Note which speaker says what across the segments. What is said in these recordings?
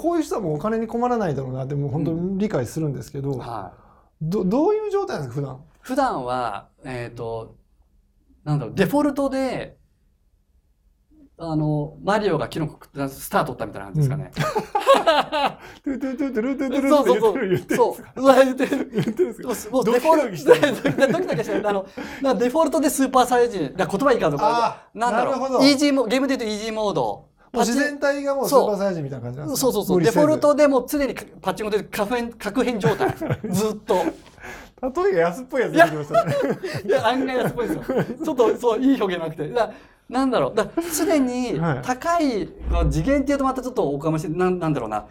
Speaker 1: こういう人はもうお金に困らないだろうなってもう本当に理解するんですけど、
Speaker 2: はい。
Speaker 1: どどういう状態なんですか普段？
Speaker 2: 普段は、えっ、と、なんだろう、デフォルトで、あの、マリオがキノコスター取ったみたいな感じですかね。
Speaker 1: トゥトゥトゥトゥルトゥトゥル
Speaker 2: そうそうそう
Speaker 1: って言って
Speaker 2: そ
Speaker 1: ですか？
Speaker 2: う。うわ、言ってる。
Speaker 1: 言ってるんですか？
Speaker 2: もうデフォルト、ドキドキしてる。あの、デフォルトでスーパーサイヤ人、だ言葉いいかとか
Speaker 1: あ、
Speaker 2: なんだろう、イージーモ、ゲームで言うとイージーモード。
Speaker 1: もう自然体がもうスーパーサイヤ人みたいな感じなんですか
Speaker 2: そうそうそう。デフォルトでもう常にパッチングで確変、確変状態。ずっと。
Speaker 1: 例えが安っぽいやつ出てきましたね
Speaker 2: いや、案外安っぽいですよ。ちょっと、そう、いい表現なくて。だなんだろう。だ常に
Speaker 1: はい
Speaker 2: 高い、次元っていうとまたちょっとおかもしれなんなんだろうな。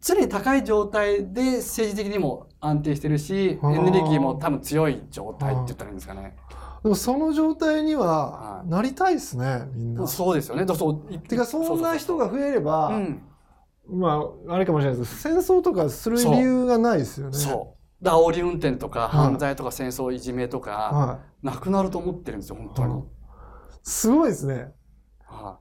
Speaker 2: 常に高い状態で政治的にも安定してるし、エネルギーも多分強い状態って言ったらいいんですかね。
Speaker 1: でもその状態には
Speaker 2: はい。
Speaker 1: なりたいですねみんな。
Speaker 2: そうですよね。だそう
Speaker 1: てかそんな人が増えれば
Speaker 2: うん。
Speaker 1: まああれかもしれないです。けど戦争とかする理由がないですよね。
Speaker 2: そう。だ煽り運転とか、
Speaker 1: はい。
Speaker 2: 犯罪とか戦争いじめとか、
Speaker 1: はい。
Speaker 2: なくなると思ってるんですよ、本当に。
Speaker 1: すごいですね。
Speaker 2: は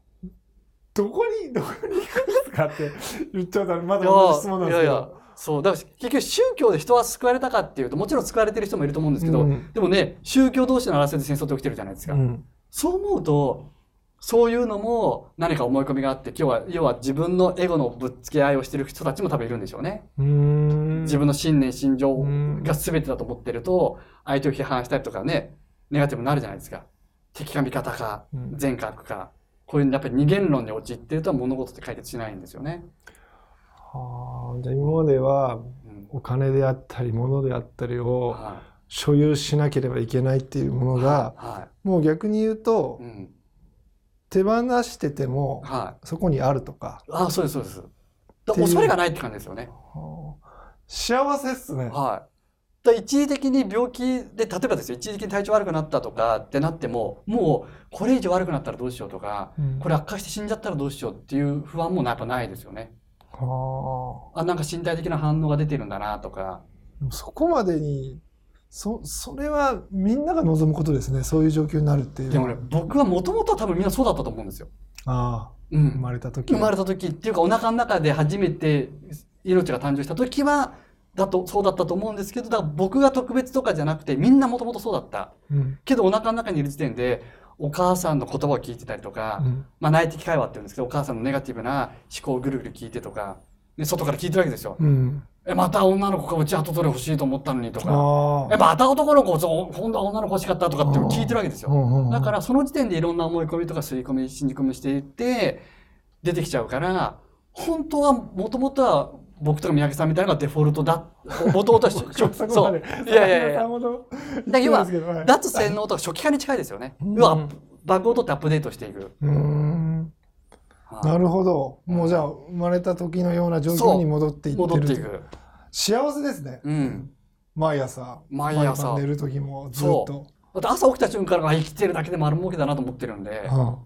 Speaker 1: どこにどこに行くんですかって言っちゃうとま
Speaker 2: い
Speaker 1: だ同じ質問なんですけ
Speaker 2: いやいや
Speaker 1: ど、
Speaker 2: そう。だから結局宗教で人は救われたかっていうと、もちろん救われてる人もいると思うんですけど、
Speaker 1: うん
Speaker 2: でもね、宗教同士の争いで戦争って起きてるじゃないですか。
Speaker 1: うん
Speaker 2: そう思うと、そういうのも何か思い込みがあって、今日は、要は自分のエゴのぶっつけ合いをしてる人たちも多分いるんでしょうね。自分の信念、心情
Speaker 1: うん
Speaker 2: が全てだと思ってると、相手を批判したりとかね、ネガティブになるじゃないですか。敵か味方か
Speaker 1: うん、
Speaker 2: 善か悪か。こういうやっぱり二元論に陥ってると物事って解決しないんですよね。
Speaker 1: はあじゃあ今までは
Speaker 2: うん
Speaker 1: お金であったり物であったりを
Speaker 2: は
Speaker 1: 所有しなければいけないっていうもの
Speaker 2: い。
Speaker 1: が
Speaker 2: は
Speaker 1: もう逆に言うと。手放してても
Speaker 2: はい。
Speaker 1: そこにあるとか
Speaker 2: ああ、そうです、そうです。恐れがないって感じですよね。
Speaker 1: はあ幸せっすね
Speaker 2: はい。だ一時的に病気で、例えばですよ、一時的に体調悪くなったとかってなっても、もうこれ以上悪くなったらどうしようとか、
Speaker 1: うん
Speaker 2: これ悪化して死んじゃったらどうしようっていう不安もやっぱないですよね。
Speaker 1: はあ
Speaker 2: あ、なんか身体的な反応が出てるんだなとか。
Speaker 1: でもそこまでにそそれはみんなが望むことですねそういう状況になるっていう
Speaker 2: でもね、僕はもともとは多分みんなそうだったと思うんですよ。
Speaker 1: ああ
Speaker 2: うん。
Speaker 1: 生まれた時
Speaker 2: 生まれた時っていうか、お腹の中で初めて命が誕生した時は、だと、そうだったと思うんですけど、だから僕が特別とかじゃなくて、みんなもともとそうだった。
Speaker 1: うん
Speaker 2: けどお腹の中にいる時点でお母さんの言葉を聞いてたりとか、
Speaker 1: うん。
Speaker 2: まあ内的会話って言うんですけどお母さんのネガティブな思考をぐるぐる聞いてとかで外から聞いてるわけですよ。
Speaker 1: うん。
Speaker 2: えまた女の子がうち後取り欲しいと思ったのにとか。
Speaker 1: あ
Speaker 2: えまた男の子そう今度は女の子欲しかったとかって聞いてるわけですよ。
Speaker 1: あ
Speaker 2: だからその時点でいろんな思い込みとか吸い込み信じ込みしていって出てきちゃうから本当はもともとは僕とか三宅さんみたいなのがデフォルトだ。もともと
Speaker 1: そ
Speaker 2: う。いやいやいや。
Speaker 1: さほど。
Speaker 2: だ要は
Speaker 1: はい。
Speaker 2: 脱洗脳とか初期化に近いですよね。
Speaker 1: うん。
Speaker 2: 要はバグを取ってアップデートしていく。
Speaker 1: なるほど。もうじゃあ生まれた時のような状況に戻っていってる
Speaker 2: 戻っていく。
Speaker 1: 幸せですね。
Speaker 2: うん。
Speaker 1: 毎朝。
Speaker 2: 毎朝。
Speaker 1: 晩寝る時もずっと。
Speaker 2: だ朝起きた瞬間から生きてるだけで丸儲けだなと思ってるんで。
Speaker 1: うん。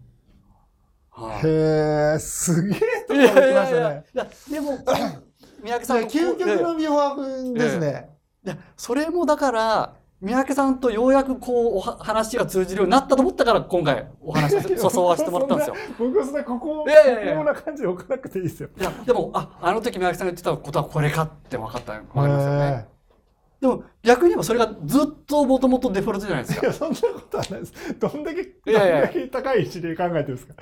Speaker 2: はい。
Speaker 1: へえすげえとこ
Speaker 2: いやい
Speaker 1: ろ行きま
Speaker 2: やいや
Speaker 1: したね
Speaker 2: いやでも 三宅さん
Speaker 1: 究極のビフォですね。
Speaker 2: いやそれもだから三宅さんとようやくこうおは話が通じるようになったと思ったから今回お話 誘わせてもらったんですよ。
Speaker 1: 僕はそんなここここな感じで置かなくていいですよ。
Speaker 2: いやでもああの時三宅さんが言ってたことはこれかって分かった分かりますよね。
Speaker 1: へ
Speaker 2: でも逆に言えばそれがずっともともとデフォルトじゃないですか。
Speaker 1: えいやそんなことはないですどんだけどん
Speaker 2: やいや
Speaker 1: だけ高い位置で考えてるんですか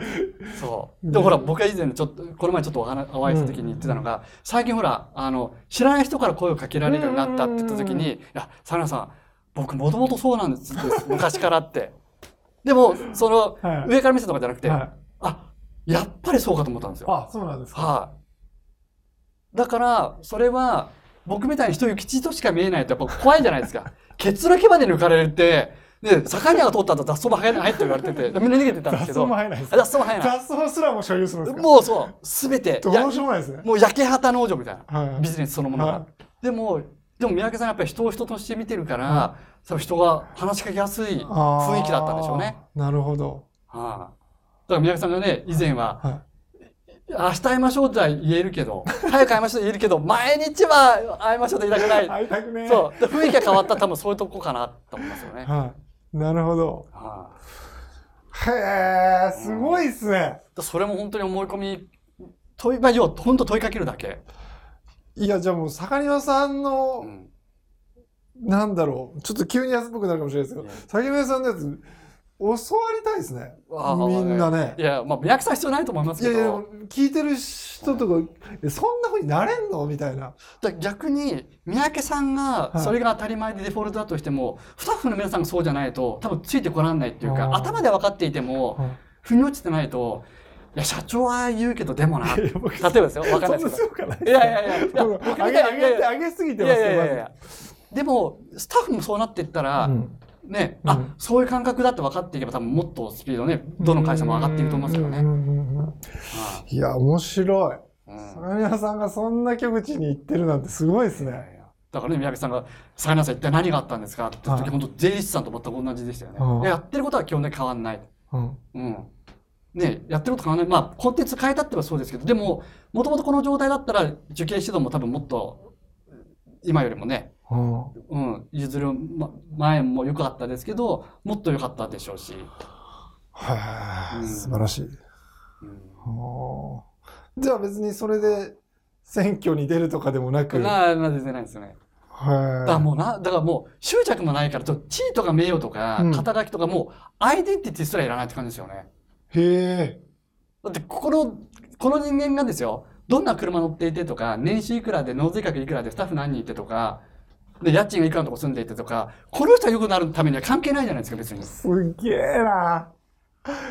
Speaker 2: そう。
Speaker 1: うん
Speaker 2: でもほら、僕が以前ちょっと、この前ちょっとお話お会いした時に言ってたのが、最近ほら、あの、知らない人から声をかけられるようになったって言った時
Speaker 1: うんうんうん
Speaker 2: に、いや、サラさん、僕もともとそうなんです、昔からって。でも、その、
Speaker 1: はい
Speaker 2: 上から見せたとかじゃなくて、
Speaker 1: はい
Speaker 2: あ、やっぱりそうかと思ったんですよ。
Speaker 1: あそうなんですか
Speaker 2: はい。だから、それは、僕みたいに人行き地としか見えないとやっぱ怖いじゃないですか。ケツの毛まで抜かれるって、で、魚が通った後雑草も生えないって言われてて、みんな逃げてたんです
Speaker 1: 雑草
Speaker 2: けど、
Speaker 1: も生えないです。
Speaker 2: 雑草も生えない。
Speaker 1: 雑草すらも所有するんですか？
Speaker 2: もうそう、すべて、
Speaker 1: ど
Speaker 2: や
Speaker 1: うしようもないですね。
Speaker 2: もう焼け旗農場みたいな、
Speaker 1: はい
Speaker 2: ビジネスそのものが。
Speaker 1: は
Speaker 2: でも、でも三宅さんやっぱり人を人として見てるから、
Speaker 1: は
Speaker 2: 多分人が話しかけやすい雰囲気だったんでしょうね。
Speaker 1: なるほど。
Speaker 2: はい、だから三宅さんがね、以前は、
Speaker 1: は
Speaker 2: 明日会いましょうとは言えるけど、早く会いましょうと言えるけど、毎日は会いましょうと言いたくない。
Speaker 1: 会いたくね
Speaker 2: そう。で雰囲気が変わったら多分そういうとこかなと思いますよね。
Speaker 1: はいなるほど
Speaker 2: はい
Speaker 1: へえすごいっすね
Speaker 2: だそれも本当に思い込み問い、まあ、要は本当問いかけるだけ。
Speaker 1: いや、じゃあもう、坂庭さんの、
Speaker 2: うん
Speaker 1: なんだろう。ちょっと急に安っぽくなるかもしれないですけど、坂庭さんのやつ、教わりたいですね。みんなね。
Speaker 2: い。や、まあ、宮城さん必要ないと思いますけど。
Speaker 1: いやいや、聞いてる人とか、えそんな風になれんの？みたいな。
Speaker 2: だ逆に三宅さんが
Speaker 1: はい。
Speaker 2: それが当たり前でデフォルトだとしても、スタッフの皆さんがそうじゃないと多分ついてこらんないっていうか頭で分かっていても腑に落ちてないといや社長は言うけどでもな。例えばですよ分かんないですけど。いやいやいやいや
Speaker 1: 上げ上げて上げすぎて
Speaker 2: い
Speaker 1: ます
Speaker 2: やいやいやいや。でもスタッフもそうなっていったら、
Speaker 1: うん
Speaker 2: ね、あ
Speaker 1: うん
Speaker 2: そういう感覚だって分かっていけば多分もっとスピードねどの会社も上がっていくと思いますけどね。
Speaker 1: うんうんうんうんいや、面白い。
Speaker 2: うん
Speaker 1: 坂庭さんがそんな極地に行ってるなんてすごいですね。
Speaker 2: だからね、宮城さんが、さやさん一体何があったんですか？って言った時、
Speaker 1: はい
Speaker 2: 本当税理士さんと全く同じでしたよね。
Speaker 1: うん
Speaker 2: やってることは基本的に変わんない。
Speaker 1: うん。
Speaker 2: うん。ね、やってること変わんない。まあ、コンテンツ変えたってはそうですけど、でも、もともとこの状態だったら、受験指導も多分もっと、今よりもね、
Speaker 1: うん
Speaker 2: うん、譲るま前も良かったですけど、もっと良かったでしょうし。
Speaker 1: はあ、
Speaker 2: うん
Speaker 1: 素晴らしい。
Speaker 2: うん
Speaker 1: はあじゃあ別にそれで選挙に出るとかでもなく。
Speaker 2: な、な、全然ないですよね。だから
Speaker 1: は
Speaker 2: もうな、だからもう執着もないから、地位とか名誉とか
Speaker 1: うん、
Speaker 2: 肩書きとか、もうアイデンティティすらいらないって感じですよね。
Speaker 1: い。へえ。
Speaker 2: だって、この、この人間がですよ、どんな車乗っていてとか、年収いくらで、納税額いくらで、スタッフ何人いてとか、で、家賃がいくらのとこ住んでいてとか、この人が良くなるためには関係ないじゃないですか、別に。い
Speaker 1: すっげえな。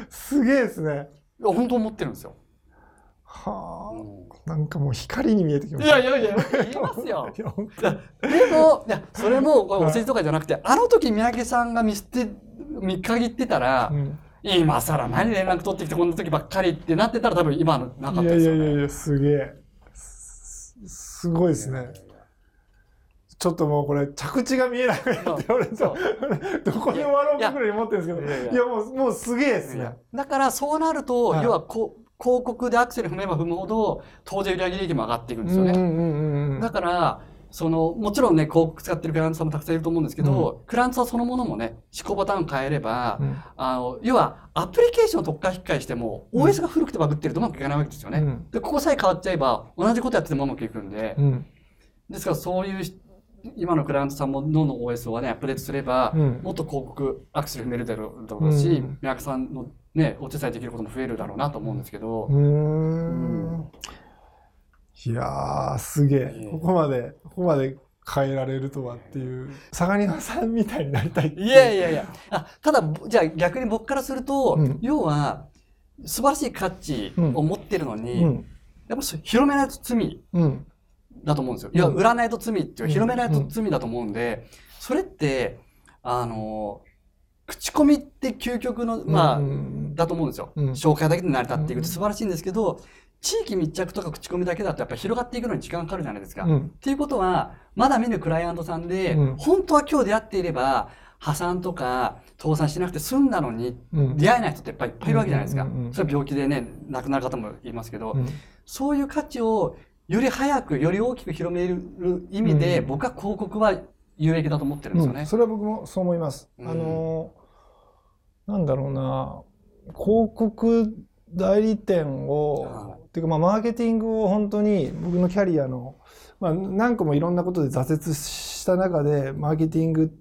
Speaker 1: すげえですね。
Speaker 2: や本当思ってるんですよ。
Speaker 1: はあ。なんかもう光に見えてきま
Speaker 2: い
Speaker 1: した。
Speaker 2: やいやいや、言いますよ。でも、いや、それも、お世辞とかじゃなくて、あの時三宅さんが見捨て、見限ってたら
Speaker 1: 当、うん
Speaker 2: 今更何連絡取ってきてこんな時ばっかりってなってたら多分今のなかった
Speaker 1: いやい
Speaker 2: ですよね。
Speaker 1: やいやいや、すげえ。すすごいですね。ちょっともうこれ着地が見えなくなって、俺
Speaker 2: そう。
Speaker 1: どこで終わろうかぐらいに思ってるんですけど、
Speaker 2: いや
Speaker 1: もう、もうすげえですね。
Speaker 2: だからそうなると、
Speaker 1: はい。
Speaker 2: 要はこう広告でアクセル踏めば踏むほど当然売上利益も上がっていくんですよね。
Speaker 1: うんうんうんうん
Speaker 2: だからそのもちろんね広告使ってるクライアントさんもたくさんいると思うんですけど、クライアントさんそのものもね思考パターン変えれば、
Speaker 1: うん。
Speaker 2: あの要はアプリケーションを特化引っ換えしても、
Speaker 1: うん
Speaker 2: OS が古くてバグってるとうまくいかないわけですよね。
Speaker 1: うん。
Speaker 2: でここさえ変わっちゃえば同じことやっててもうまくいくんで、
Speaker 1: うん。
Speaker 2: ですからそういうし今のクライアントさんもどんどん OS をねアップデートすれば、
Speaker 1: うん。
Speaker 2: もっと広告アクセル踏めるだろうし、
Speaker 1: うん。
Speaker 2: 宮城さんのねお手伝いできることも増えるだろうなと思うんですけど、
Speaker 1: うーん。いやーすげ
Speaker 2: え。え
Speaker 1: え。ここまでここまで変えられるとはっていう相模さんみたいになりたいいう
Speaker 2: いやいやいや。あただじゃあ逆に僕からすると、
Speaker 1: うん。
Speaker 2: 要は素晴らしい価値を持ってるのに、
Speaker 1: うん。
Speaker 2: やっぱ広めないと罪。
Speaker 1: うん
Speaker 2: だと思うんですよ。いや、
Speaker 1: うん
Speaker 2: 売らないと罪っていう
Speaker 1: うん。
Speaker 2: 広めないと罪だと思うんで、それって、あの、口コミって究極の、まあ、
Speaker 1: うん
Speaker 2: だと思うんですよ。
Speaker 1: うん。
Speaker 2: 紹介だけで成り立っていく
Speaker 1: うん。
Speaker 2: って素晴らしいんですけど、地域密着とか口コミだけだとやっぱり広がっていくのに時間かかるじゃないですか。っ
Speaker 1: うん。
Speaker 2: ていうことは、まだ見ぬクライアントさんで、
Speaker 1: うん。
Speaker 2: 本当は今日出会っていれば、破産とか倒産しなくて済んだのに、
Speaker 1: うん。
Speaker 2: 出会えない人ってやっぱりいっぱいいるわけじゃないですか。それは病気でね、亡くなる方もいますけど、
Speaker 1: うん。
Speaker 2: そういう価値をより早く、より大きく広める意味で、
Speaker 1: うん。
Speaker 2: 僕は広告は有益だと思ってるんですよね。
Speaker 1: うん。それは僕もそう思います。
Speaker 2: うん。
Speaker 1: あのなんだろうな。広告代理店を、
Speaker 2: は
Speaker 1: っていうかまあマーケティングを本当に僕のキャリアの、まあ、何個もいろんなことで挫折した中でマーケティング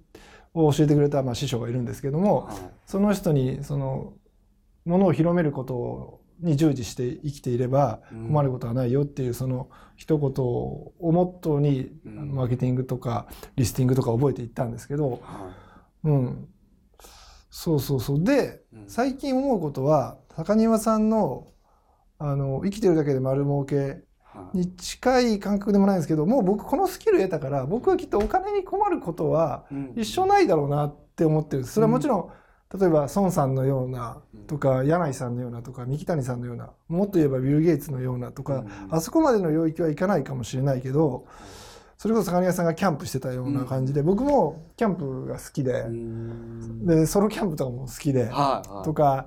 Speaker 1: を教えてくれたまあ師匠がいるんですけども
Speaker 2: はい。
Speaker 1: その人にそのものを広めることに従事して生きていれば
Speaker 2: うん。
Speaker 1: 困ることはないよっていうその一言をモットーに
Speaker 2: うん。
Speaker 1: マーケティングとかリスティングとか覚えていったんですけど、
Speaker 2: は
Speaker 1: うん、そうそうそう。で最近思うことは高庭さんのあの生きてるだけで丸儲け
Speaker 2: はい。
Speaker 1: に近い感覚でもないんですけどもう僕このスキル得たから僕はきっとお金に困ることは
Speaker 2: うん。
Speaker 1: 一生ないだろうなって思ってるそれはもちろん、例えば孫さんのようなとか柳井さんのようなとか三木谷さんのようなもっと言えばビル・ゲイツのようなとか、
Speaker 2: うん。
Speaker 1: あそこまでの領域はいかないかもしれないけどそれこそ坂庭さんがキャンプしてたような感じで、僕もキャンプが好きで
Speaker 2: う、ん。
Speaker 1: でソロキャンプとかも好きで、とか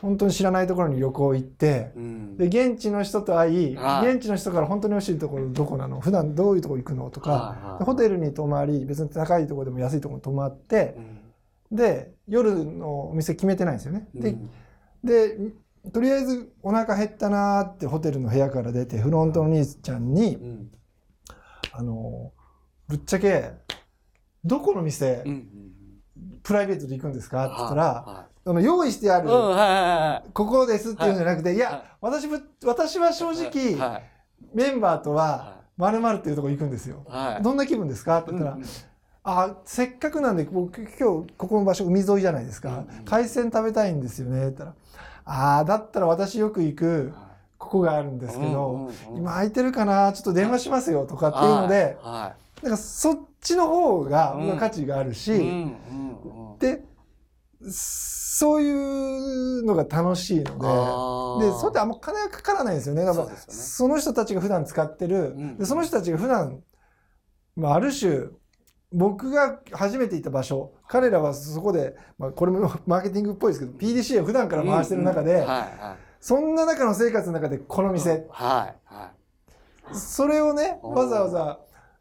Speaker 1: 本当に知らないところに旅行行って。
Speaker 2: うん。
Speaker 1: で現地の人と会い、
Speaker 2: はい。
Speaker 1: 現地の人から本当に欲しいところどこなの？普段どういうとこ行くの？とか、ホテルに泊まり別に高いところでも安いところに泊まって
Speaker 2: うん
Speaker 1: で夜のお店決めてないんですよね。でとりあえずお腹減ったなーってホテルの部屋から出てフロントの兄ちゃんに
Speaker 2: うん。
Speaker 1: あのぶっちゃけどこの店
Speaker 2: うんうん
Speaker 1: プライベートで行くんですか？って言ったら
Speaker 2: は
Speaker 1: あの用意してある
Speaker 2: いうんは
Speaker 1: ここですっていうんじゃなくてい
Speaker 2: はい。
Speaker 1: や私も私は正直
Speaker 2: はい
Speaker 1: メンバーとは
Speaker 2: は
Speaker 1: 〇〇っていうとこ行くんですよ。どんな気分ですか？って言ったら、
Speaker 2: うんうん
Speaker 1: あせっかくなんで僕今日ここの場所海沿いじゃないですか、
Speaker 2: うんうん。
Speaker 1: 海鮮食べたいんですよね。って言ったらあーだったら私よく行くここがあるんですけど、
Speaker 2: うんうんうん。
Speaker 1: 今空いてるかなちょっと電話しますよとかっていうので、
Speaker 2: は
Speaker 1: なんかそっちの方が価値があるし、
Speaker 2: いうんうんうん。
Speaker 1: でそういうのが楽しいので。で、それってあんま金がかからないんですよね。だから
Speaker 2: そね。
Speaker 1: その人たちが普段使ってる、
Speaker 2: うん。
Speaker 1: でその人たちが普段、まあ、ある種、僕が初めて行った場所、彼らはそこで、まあ、これもマーケティングっぽいですけど、PDC を普段から回してる中で、
Speaker 2: うんうんはいはい。
Speaker 1: そんな中の生活の中でこの店、
Speaker 2: はいは
Speaker 1: それをね、わざわざ、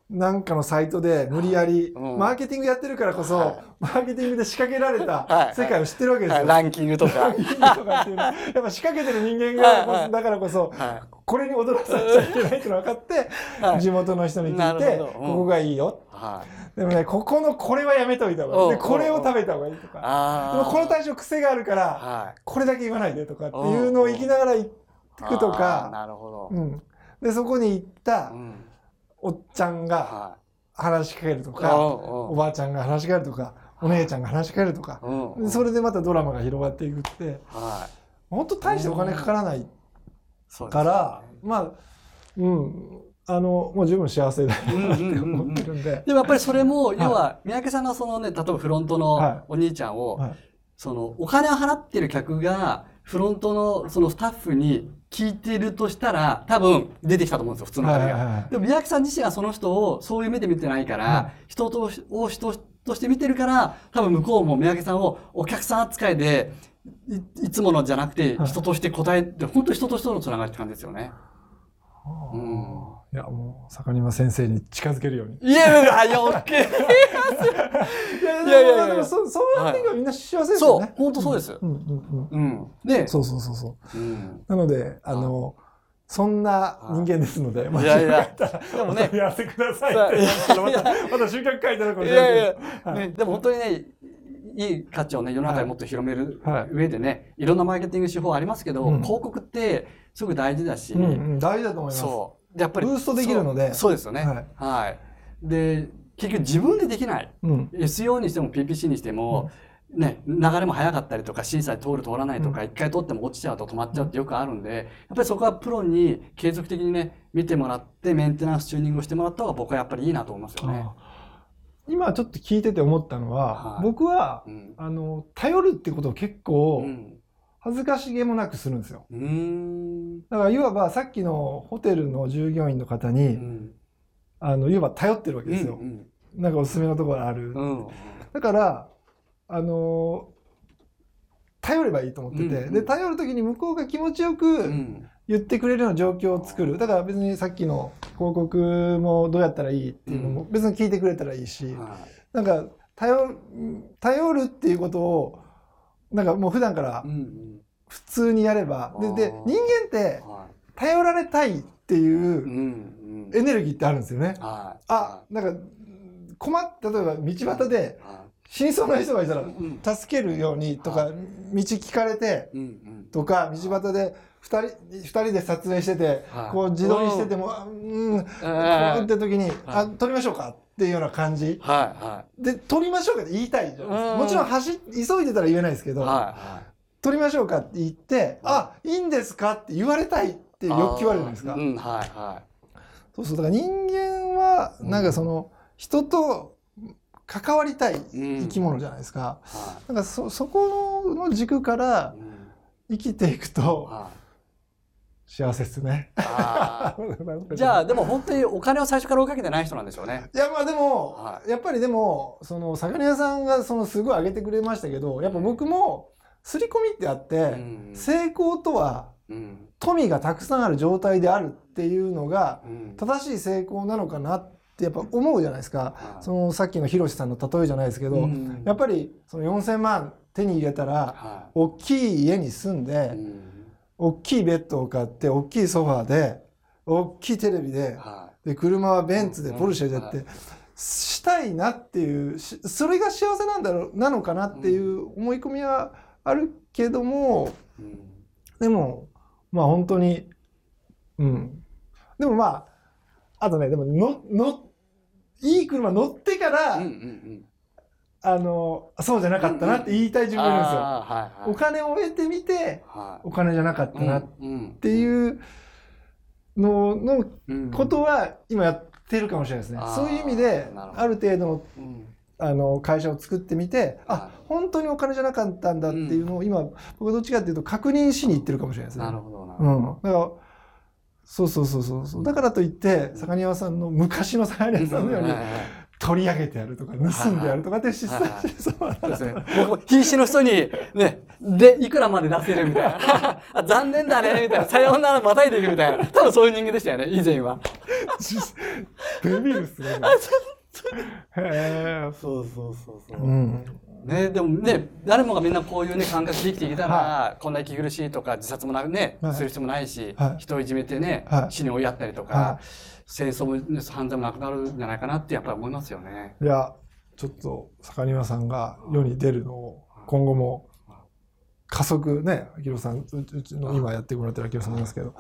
Speaker 1: なんかのサイトで無理やり、
Speaker 2: うん。
Speaker 1: マーケティングやってるからこそ、
Speaker 2: はい。
Speaker 1: マーケティングで仕掛けられ
Speaker 2: はい
Speaker 1: た世界を知ってるわけ
Speaker 2: い
Speaker 1: ですよ。
Speaker 2: はいランキングとか。
Speaker 1: ランキングとかっていうのはやっぱ仕掛けてる人間
Speaker 2: はいはい。
Speaker 1: がだからこそ
Speaker 2: は
Speaker 1: これに踊らされちゃいけないって分かって
Speaker 2: いはい。
Speaker 1: 地元の人に聞い
Speaker 2: な
Speaker 1: て
Speaker 2: うん。
Speaker 1: ここがいいよ。
Speaker 2: はい。
Speaker 1: でもねここのこれはやめといた方がいい。これを食べた方がいいとか。
Speaker 2: あ
Speaker 1: でもこの対象癖があるから
Speaker 2: はい。
Speaker 1: これだけ言わないでとかっていうのを生きながら行くとか。
Speaker 2: なるほど。
Speaker 1: うん。でそこに行った
Speaker 2: うん。
Speaker 1: おっちゃんが
Speaker 2: は
Speaker 1: 話しかけると
Speaker 2: い
Speaker 1: か
Speaker 2: お
Speaker 1: おばあちゃんが話しかけるとかお姉ちゃんが話しかけるとか。それでまたドラマが広がっていくって。
Speaker 2: はい。
Speaker 1: 本当大してお金かからないから、まあ、うん、あの、もう十分幸せだなって思ってるんで。
Speaker 2: でもやっぱりそれも、
Speaker 1: い
Speaker 2: 要は、三宅さんがそのね、例えばフロントの
Speaker 1: はい。
Speaker 2: お兄ちゃんを、
Speaker 1: はい。
Speaker 2: その、お金を払ってる客が、フロントのそのスタッフに聞いてるとしたら、多分出てきたと思うんですよ、普通の金が。
Speaker 1: はいはいはい。
Speaker 2: でも三宅さん自身はその人をそういう目で見てないから、
Speaker 1: は
Speaker 2: 人とを人として見てるから、多分向こうも三宅さんをお客さん扱いで、いいつものじゃなくて
Speaker 1: はい。
Speaker 2: 人として答えて、本当人と人のつながりって感じですよね。うん。
Speaker 1: いや、もう、坂沼先生に近づけるように。
Speaker 2: いやいやいや、余計。
Speaker 1: いや
Speaker 2: いやいやいや。
Speaker 1: でもそそうやっていけばみんな幸せですよね。
Speaker 2: そう本当そうです。
Speaker 1: うん。うん。うん。
Speaker 2: うん。で、
Speaker 1: そうそうそうそう。
Speaker 2: うん。
Speaker 1: なので、あの、そんな人間ですので、まあ
Speaker 2: いやいや。
Speaker 1: よかったら
Speaker 2: でもね。
Speaker 1: お問い合わせくださいって。また、また集客書いてあるかも
Speaker 2: いやい。や、
Speaker 1: はい。
Speaker 2: ね、でも本当にね、いい価値をね、世の中にもっと広める
Speaker 1: はい
Speaker 2: 上でね、いろんなマーケティング手法ありますけど、
Speaker 1: うん
Speaker 2: 広告ってすごく大事だし、
Speaker 1: うんうん、大事だと思います。
Speaker 2: そう。でやっぱり。
Speaker 1: ブーストできるので
Speaker 2: そうですよね。
Speaker 1: はい
Speaker 2: はい。で、結局自分でできない。
Speaker 1: うん。
Speaker 2: SEO にしても PPC にしても、ね、流れも早かったりとか、審査で通る通らないとか、一、回通っても落ちちゃうと止まっちゃうってよくあるんで、やっぱりそこはプロに継続的にね、見てもらって、メンテナンスチューニングをしてもらった方が僕はやっぱりいいなと思いますよね。
Speaker 1: あ今ちょっと聞いてて思ったのは、
Speaker 2: はい
Speaker 1: 僕は
Speaker 2: うん。
Speaker 1: あの頼るってことを結構
Speaker 2: うん。
Speaker 1: 恥ずかしげもなくするんですよ。だからいわばさっきのホテルの従業員の方に、
Speaker 2: うん。
Speaker 1: あのいわば頼ってるわけですよ。
Speaker 2: うん。
Speaker 1: なんかおすすめのところある。
Speaker 2: うん。
Speaker 1: だからあの頼ればいいと思ってて、
Speaker 2: うんうん
Speaker 1: で頼る時に向こうが気持ちよ
Speaker 2: う
Speaker 1: く
Speaker 2: ん。
Speaker 1: 言ってくれるような状況を作る。だから別にさっきの広告もどうやったらいいっていうのも別に聞いてくれたらいいし、
Speaker 2: は
Speaker 1: なんか頼頼るっていうことをなんかもう普段から。普通にやれば、でで
Speaker 2: あー
Speaker 1: 人間って
Speaker 2: は
Speaker 1: 頼られたいってい
Speaker 2: い。う。
Speaker 1: うんエネルギーってあるんですよね。
Speaker 2: はい。
Speaker 1: あなんか困っ例えば道端で
Speaker 2: は
Speaker 1: 死にそうな人がいたら。助けるようにとか
Speaker 2: は
Speaker 1: 道聞かれて
Speaker 2: うん。うん。
Speaker 1: とか道端で2人二人で撮影してて
Speaker 2: はい
Speaker 1: こう自撮りしててもあうんこう
Speaker 2: ええ
Speaker 1: って時に「あ撮りましょうか」っていうような感じ
Speaker 2: はい。は
Speaker 1: で撮りましょうかって言いたいじゃないですか
Speaker 2: うん
Speaker 1: もちろん走急いでたら言えないですけ
Speaker 2: い。
Speaker 1: ど
Speaker 2: は
Speaker 1: 撮りましょうかって言って「あいいんですか?」って言われたいって
Speaker 2: い。
Speaker 1: いう欲求あるじゃないですか
Speaker 2: う。ん。はい。は
Speaker 1: そうそうだから人間はなんかその人と関わりたい
Speaker 2: い。うん
Speaker 1: 生き。物じゃないですか。
Speaker 2: は
Speaker 1: なんかそそこの軸から
Speaker 2: い。うん
Speaker 1: 生きていくと
Speaker 2: はい。
Speaker 1: 幸せです ね。
Speaker 2: じゃあでも本当にお金を最初から追いかけてない人なんでしょうね。
Speaker 1: いやまあでも、
Speaker 2: は
Speaker 1: やっぱりでもその魚屋さんがそのすごい上げてくれましたけどやっぱ僕も刷り込みってあって、
Speaker 2: うん。
Speaker 1: 成功とは
Speaker 2: うん。
Speaker 1: 富がたくさんある状態であるっていうのが
Speaker 2: うん。
Speaker 1: 正しい成功なのかなってやっぱ思うじゃないですか。
Speaker 2: はい。
Speaker 1: そのさっきのひろしさんの例えじゃないですけど、
Speaker 2: うん。
Speaker 1: やっぱりその4,000万手に入れたら
Speaker 2: は
Speaker 1: 大きい家に住ん
Speaker 2: い
Speaker 1: で
Speaker 2: うん
Speaker 1: 大きいベッドを買って大きいソファーで大きいテレビで
Speaker 2: は
Speaker 1: で車はベンツで
Speaker 2: うん。
Speaker 1: ポルシェでやって、したいなっていうしそれが幸せなんだろうなのかなっていう思い込みはあるけどもでもまあ本当にうん。でもまああとねでもののいい車乗ってから、
Speaker 2: うんうんうん。
Speaker 1: あのそうじゃなかったなって言いたい自分がいるんですよ。
Speaker 2: はいはい。
Speaker 1: お金を得てみて
Speaker 2: はい。
Speaker 1: お金じゃなかったなっ
Speaker 2: うん
Speaker 1: ていうのの
Speaker 2: うん
Speaker 1: ことは今やってるかもしれないですね。そういう意味である程度の
Speaker 2: うん。
Speaker 1: あの会社を作ってみて
Speaker 2: は
Speaker 1: あ本当にお金じゃなかったんだっていうのを今僕はどっちかっていうと確認しに行ってるかもしれないですね。
Speaker 2: なるほどな。
Speaker 1: うん、だからそうそうそうそうそう。だからといって坂庭さんの昔の坂庭さんのように
Speaker 2: はいはいはい
Speaker 1: 取り上げてやるとか盗んでやるとかって失
Speaker 2: はいはい
Speaker 1: 敗してそうだ
Speaker 2: そうですね。僕も必死の人に、ね、で、いくらまで出せるみたいな。あ残念だね、みたいな。さようならまたいでいくみたいな。多分そういう人間でしたよね、以前は。
Speaker 1: デビルっすね。へえ。
Speaker 2: そうそうそうそう。
Speaker 1: うん。
Speaker 2: ね、でもね、誰もがみんなこういうね、感覚で生きていけたら、こんな息苦しいとか、自殺もなね、
Speaker 1: はい。
Speaker 2: する必要もないし、
Speaker 1: はい。
Speaker 2: 人をいじめてね、
Speaker 1: はい。
Speaker 2: 死に追いやったりとか、
Speaker 1: は
Speaker 2: 戦争も、ね、犯罪もなくなるんじゃないかなってやっぱり思いますよね。
Speaker 1: いや、ちょっと坂庭さんが世に出るのを今後も加速ね、秋広さん、ううちの今やってもらってる秋広さんいますけど、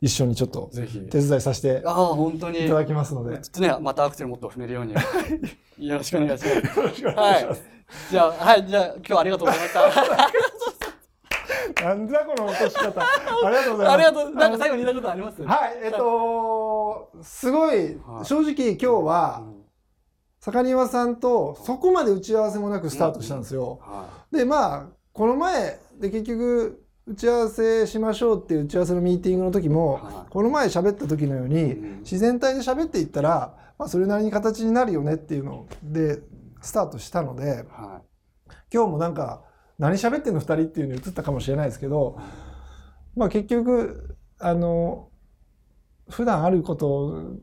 Speaker 1: 一緒にちょっと
Speaker 2: ぜひ。
Speaker 1: 手伝いさせて
Speaker 2: ああ、本当に。
Speaker 1: いただきますので、よ
Speaker 2: ちょっとね、またアクセルもっと踏めるように。よろしくお願いします。
Speaker 1: ろしくお願いします。
Speaker 2: じゃあ、はい、じゃあ、今日はありがとうございました。
Speaker 1: なんだこの落とし方。ありがとうございます。
Speaker 2: ありがとう。なんか最後に言いたいことあります？
Speaker 1: はい、えっと、すごい
Speaker 2: は、い
Speaker 1: 正直今日は、坂庭さんとそこまで打ち合わせもなくスタートしたんですよ。
Speaker 2: は
Speaker 1: で、まあ、この前、で、結局、打ち合わせしましょうっていう打ち合わせのミーティングの時も、
Speaker 2: はい。
Speaker 1: この前喋った時のように、
Speaker 2: うん。
Speaker 1: 自然体で喋っていったら、まあ、それなりに形になるよねっていうので、スタートしたので、今日もなんか、何喋ってんの2人っていうのに移ったかもしれないですけど、まあ結局、あの、普段あること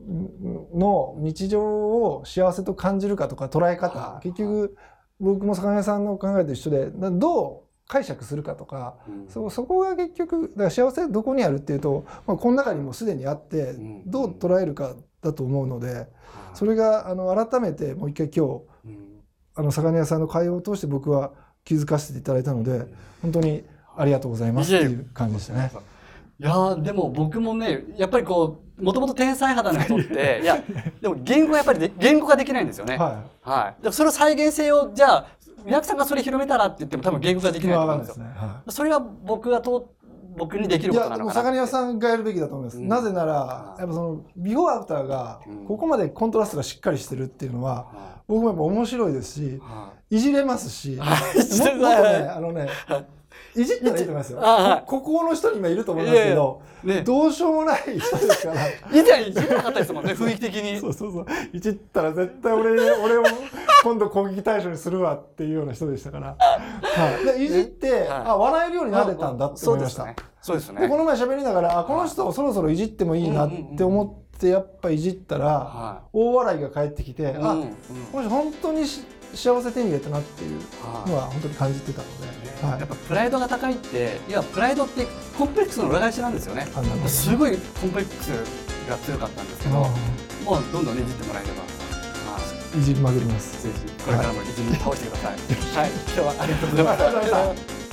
Speaker 1: の日常を幸せと感じるかとか捉え方
Speaker 2: は、い。
Speaker 1: 結局僕も坂根さんの考えと一緒で、などう解釈するかとか、
Speaker 2: い。うん
Speaker 1: そそこが結局、だから幸せはどこにあるっていうと、まあ、この中にもすでにあって
Speaker 2: うん、
Speaker 1: どう捉えるかだと思うので、
Speaker 2: はい
Speaker 1: それがあの改めてもう一回今日、
Speaker 2: うん
Speaker 1: あの魚屋さんの会話を通して僕は気づかせていただいたので本当にありがとうございますっていう感じでしたね。
Speaker 2: いやーでも僕もねやっぱりこうもともと天才肌の人って いやでも言語がやっぱりで言語ができないんですよね。
Speaker 1: は
Speaker 2: はい。でもそれを再現性をじゃあ宮城さんがそれ広めたらって言っても多分言語がで
Speaker 1: い。
Speaker 2: きないと
Speaker 1: わ
Speaker 2: 思うんですよ。それが僕がと僕にでき
Speaker 1: い。
Speaker 2: ることなのかなって。
Speaker 1: 魚屋さんがやるべきだと思います。
Speaker 2: うん
Speaker 1: なぜならやっぱそのビフォーアフターが
Speaker 2: うん
Speaker 1: ここまでコントラストがしっかりしてるっていうのは
Speaker 2: は
Speaker 1: 僕もやっぱ面白いですし
Speaker 2: いはい
Speaker 1: じれますし、も もっ
Speaker 2: はい
Speaker 1: とねあのねいじったらいいと思いますよ。こここの人に今いると思いますけど、
Speaker 2: いね
Speaker 1: どうしようもない人ですから。
Speaker 2: 以前いじらなかったですもんね雰囲気的に。
Speaker 1: そうそうそう。いじったら絶対俺に、俺を今度攻撃対象にするわっていうような人でしたから。はい。でいじって、
Speaker 2: はい
Speaker 1: あ、笑えるようになれたんだって思いました。で
Speaker 2: そうですね。そうですね。
Speaker 1: この前喋りながら、あ、この人をそろそろいじってもいいなって思って、やっぱいじったら、
Speaker 2: は
Speaker 1: 大笑いが返ってきて、
Speaker 2: い。
Speaker 1: あ、この人本当にし幸せ手に入れたなっていう
Speaker 2: はい。
Speaker 1: のは本当に感じてたので、はい。
Speaker 2: やっ。ぱプライドが高いっていやプライドってコンプレックスの裏返しなんですよね。すごいコンプレックスが強かったんですけどもうどんどんねいじってもらえれば、はい。
Speaker 1: いじりまくります。
Speaker 2: ぜひこれからもいじり倒してください。はい、今日はいました。
Speaker 1: ありがとうございました